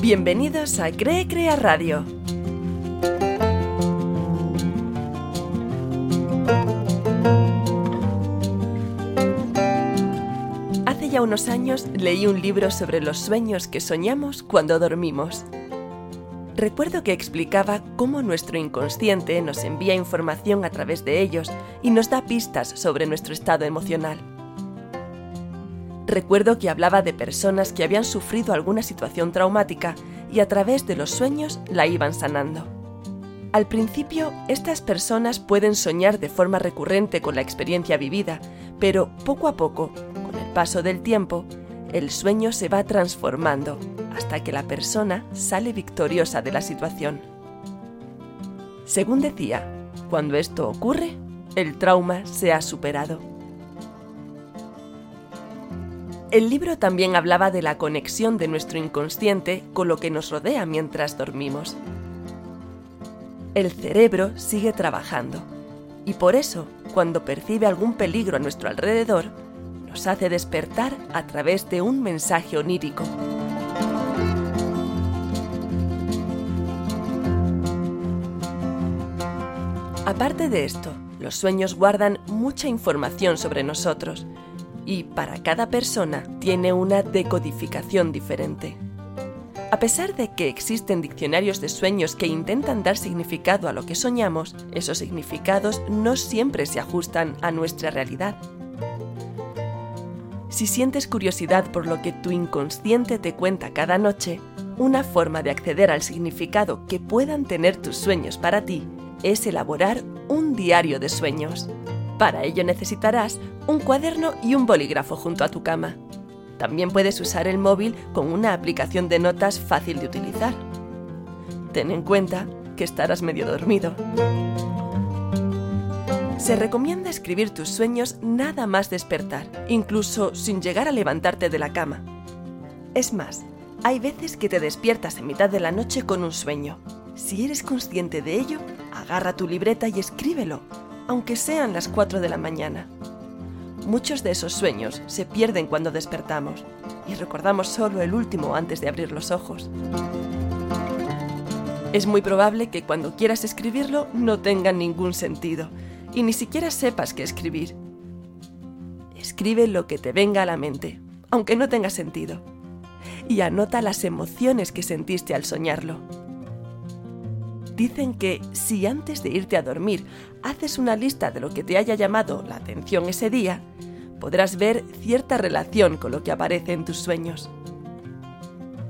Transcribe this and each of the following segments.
Bienvenidos a Cree Crea Radio. Hace ya unos años leí un libro sobre los sueños que soñamos cuando dormimos. Recuerdo que explicaba cómo nuestro inconsciente nos envía información a través de ellos y nos da pistas sobre nuestro estado emocional. Recuerdo que hablaba de personas que habían sufrido alguna situación traumática y a través de los sueños la iban sanando. Al principio, estas personas pueden soñar de forma recurrente con la experiencia vivida, pero poco a poco, con el paso del tiempo, el sueño se va transformando hasta que la persona sale victoriosa de la situación. Según decía, cuando esto ocurre, el trauma se ha superado. El libro también hablaba de la conexión de nuestro inconsciente con lo que nos rodea mientras dormimos. El cerebro sigue trabajando y por eso, cuando percibe algún peligro a nuestro alrededor, nos hace despertar a través de un mensaje onírico. Aparte de esto, los sueños guardan mucha información sobre nosotros, y para cada persona tiene una decodificación diferente. A pesar de que existen diccionarios de sueños que intentan dar significado a lo que soñamos, esos significados no siempre se ajustan a nuestra realidad. Si sientes curiosidad por lo que tu inconsciente te cuenta cada noche, una forma de acceder al significado que puedan tener tus sueños para ti es elaborar un diario de sueños. Para ello necesitarás un cuaderno y un bolígrafo junto a tu cama. También puedes usar el móvil con una aplicación de notas fácil de utilizar. Ten en cuenta que estarás medio dormido. Se recomienda escribir tus sueños nada más despertar, incluso sin llegar a levantarte de la cama. Es más, hay veces que te despiertas en mitad de la noche con un sueño. Si eres consciente de ello, agarra tu libreta y escríbelo, aunque sean las 4 de la mañana. Muchos de esos sueños se pierden cuando despertamos y recordamos solo el último antes de abrir los ojos. Es muy probable que cuando quieras escribirlo no tenga ningún sentido y ni siquiera sepas qué escribir. Escribe lo que te venga a la mente, aunque no tenga sentido, y anota las emociones que sentiste al soñarlo. Dicen que si antes de irte a dormir haces una lista de lo que te haya llamado la atención ese día, podrás ver cierta relación con lo que aparece en tus sueños.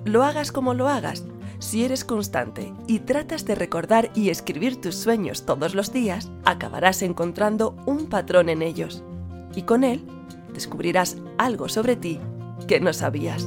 Lo hagas como lo hagas, si eres constante y tratas de recordar y escribir tus sueños todos los días, acabarás encontrando un patrón en ellos. Y con él descubrirás algo sobre ti que no sabías.